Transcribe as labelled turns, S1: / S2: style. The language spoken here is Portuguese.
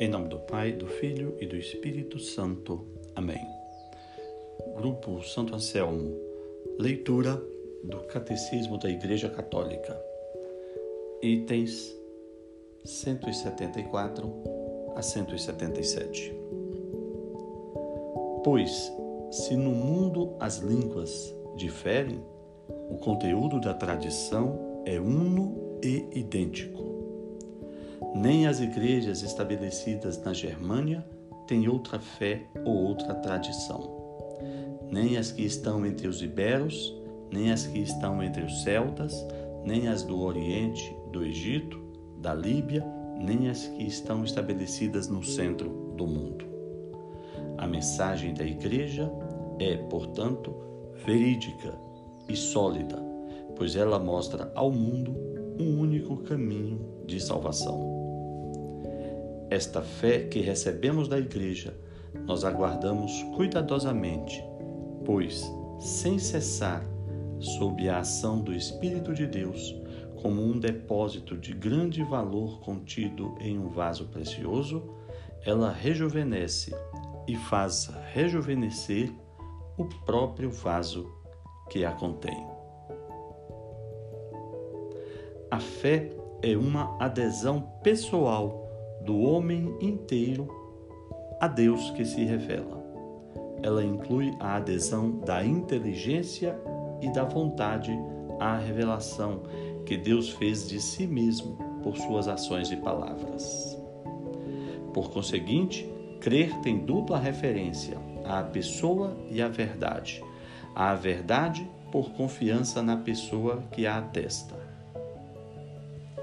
S1: Em nome do Pai, do Filho e do Espírito Santo. Amém. Grupo Santo Anselmo. Leitura do Catecismo da Igreja Católica. Itens 174 a 177. Pois, se no mundo as línguas diferem, o conteúdo da tradição é uno e idêntico. Nem as igrejas estabelecidas na Germânia têm outra fé ou outra tradição. Nem as que estão entre os iberos, nem as que estão entre os celtas, nem as do Oriente, do Egito, da Líbia, nem as que estão estabelecidas no centro do mundo. A mensagem da igreja é, portanto, verídica e sólida, pois ela mostra ao mundo um único caminho de salvação. Esta fé que recebemos da Igreja, nós aguardamos cuidadosamente, pois, sem cessar, sob a ação do Espírito de Deus, como um depósito de grande valor contido em um vaso precioso, ela rejuvenesce e faz rejuvenescer o próprio vaso que a contém. A fé é uma adesão pessoal do homem inteiro a Deus que se revela. Ela inclui a adesão da inteligência e da vontade à revelação que Deus fez de si mesmo por suas ações e palavras. Por conseguinte, crer tem dupla referência à pessoa e à verdade. À verdade por confiança na pessoa que a atesta.